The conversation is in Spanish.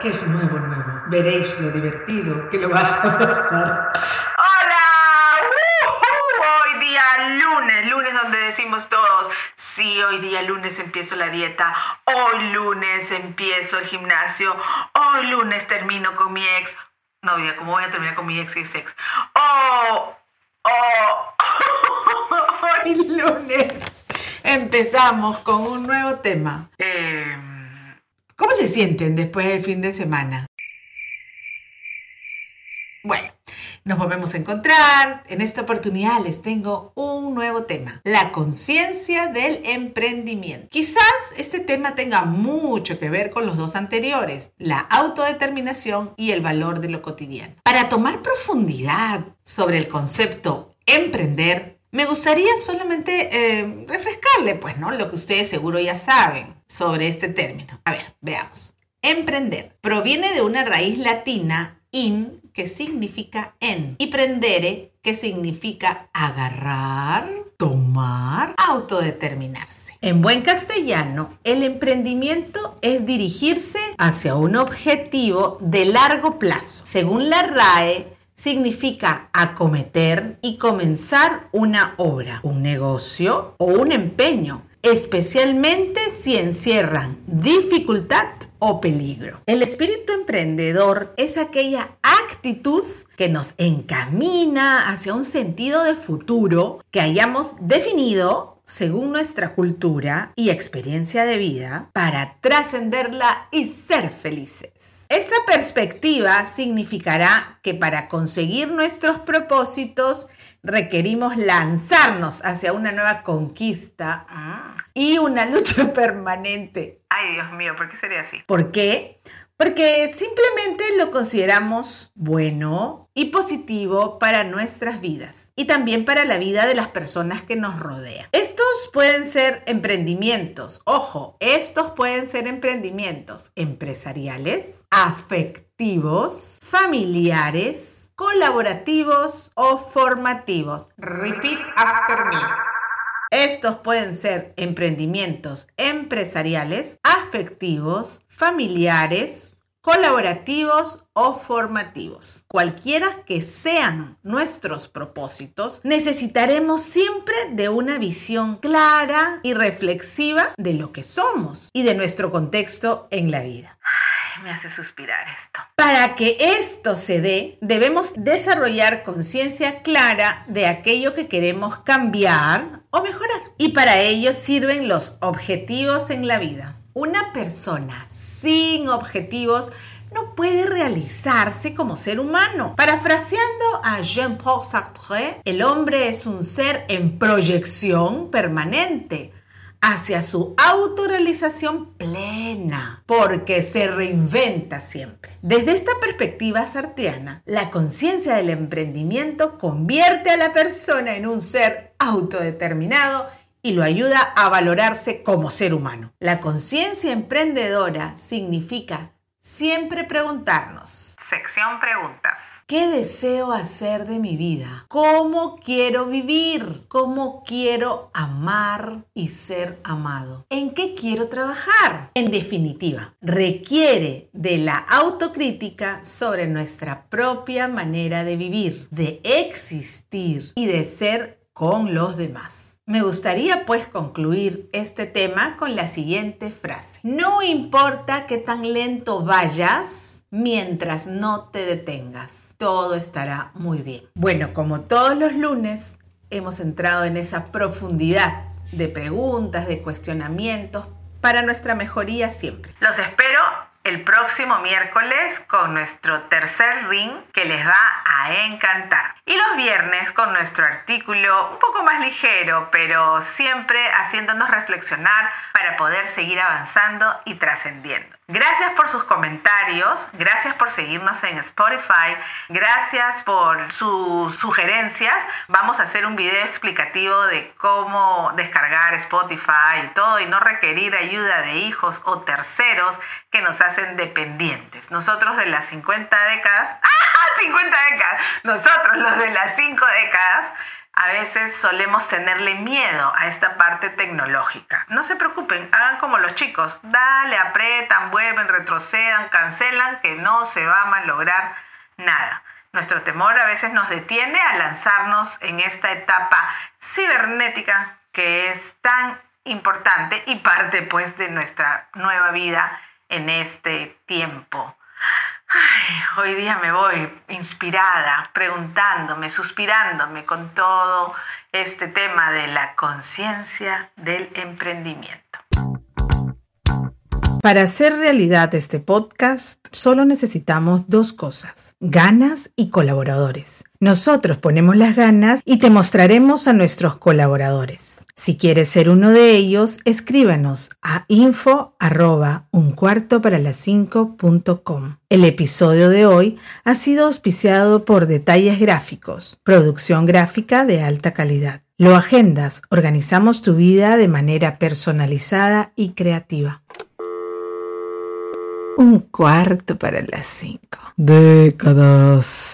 que es nuevo, nuevo. Veréis lo divertido que lo vas a pasar. ¡Hola! ¡Uh! Hoy día lunes, lunes donde decimos todos, sí, hoy día lunes empiezo la dieta, hoy lunes empiezo el gimnasio, hoy lunes termino con mi ex. No, ya, ¿cómo voy a terminar con mi ex y ex? ¡Oh! ¡Oh! El lunes empezamos con un nuevo tema. Eh, ¿Cómo se sienten después del fin de semana? Bueno, nos volvemos a encontrar. En esta oportunidad les tengo un nuevo tema, la conciencia del emprendimiento. Quizás este tema tenga mucho que ver con los dos anteriores, la autodeterminación y el valor de lo cotidiano. Para tomar profundidad sobre el concepto emprender, me gustaría solamente eh, refrescarle, pues, ¿no? Lo que ustedes seguro ya saben sobre este término. A ver, veamos. Emprender proviene de una raíz latina in, que significa en, y prendere, que significa agarrar, tomar, autodeterminarse. En buen castellano, el emprendimiento es dirigirse hacia un objetivo de largo plazo. Según la RAE, significa acometer y comenzar una obra, un negocio o un empeño, especialmente si encierran dificultad o peligro. El espíritu emprendedor es aquella actitud que nos encamina hacia un sentido de futuro que hayamos definido según nuestra cultura y experiencia de vida para trascenderla y ser felices. Esta perspectiva significará que para conseguir nuestros propósitos requerimos lanzarnos hacia una nueva conquista y una lucha permanente. Ay, Dios mío, ¿por qué sería así? ¿Por qué? Porque simplemente lo consideramos bueno y positivo para nuestras vidas y también para la vida de las personas que nos rodean. Estos pueden ser emprendimientos, ojo, estos pueden ser emprendimientos empresariales, afectivos, familiares, colaborativos o formativos. Repeat after me. Estos pueden ser emprendimientos empresariales, afectivos, familiares, colaborativos o formativos. Cualquiera que sean nuestros propósitos, necesitaremos siempre de una visión clara y reflexiva de lo que somos y de nuestro contexto en la vida. Me hace suspirar esto. Para que esto se dé, debemos desarrollar conciencia clara de aquello que queremos cambiar o mejorar. Y para ello sirven los objetivos en la vida. Una persona sin objetivos no puede realizarse como ser humano. Parafraseando a Jean-Paul Sartre, el hombre es un ser en proyección permanente hacia su autorrealización plena, porque se reinventa siempre. Desde esta perspectiva sartiana, la conciencia del emprendimiento convierte a la persona en un ser autodeterminado y lo ayuda a valorarse como ser humano. La conciencia emprendedora significa siempre preguntarnos. Sección preguntas. ¿Qué deseo hacer de mi vida? ¿Cómo quiero vivir? ¿Cómo quiero amar y ser amado? ¿En qué quiero trabajar? En definitiva, requiere de la autocrítica sobre nuestra propia manera de vivir, de existir y de ser con los demás. Me gustaría pues concluir este tema con la siguiente frase. No importa qué tan lento vayas, mientras no te detengas. Todo estará muy bien. Bueno, como todos los lunes, hemos entrado en esa profundidad de preguntas, de cuestionamientos para nuestra mejoría siempre. Los espero el próximo miércoles con nuestro tercer ring que les va a encantar. Y los viernes con nuestro artículo un poco más ligero, pero siempre haciéndonos reflexionar para poder seguir avanzando y trascendiendo. Gracias por sus comentarios, gracias por seguirnos en Spotify, gracias por sus sugerencias. Vamos a hacer un video explicativo de cómo descargar Spotify y todo y no requerir ayuda de hijos o terceros que nos hacen dependientes. Nosotros de las 50 décadas, ¡ah! 50 décadas, nosotros los de las 5 décadas a veces solemos tenerle miedo a esta parte tecnológica. No se preocupen, hagan como los chicos, dale, apretan, vuelven, retrocedan, cancelan, que no se va a malograr nada. Nuestro temor a veces nos detiene a lanzarnos en esta etapa cibernética que es tan importante y parte pues de nuestra nueva vida en este tiempo. Hoy día me voy inspirada, preguntándome, suspirándome con todo este tema de la conciencia del emprendimiento. Para hacer realidad este podcast, solo necesitamos dos cosas, ganas y colaboradores. Nosotros ponemos las ganas y te mostraremos a nuestros colaboradores. Si quieres ser uno de ellos, escríbanos a info arroba un cuarto para las cinco El episodio de hoy ha sido auspiciado por Detalles Gráficos, producción gráfica de alta calidad. Lo agendas, organizamos tu vida de manera personalizada y creativa. Un cuarto para las cinco. Décadas.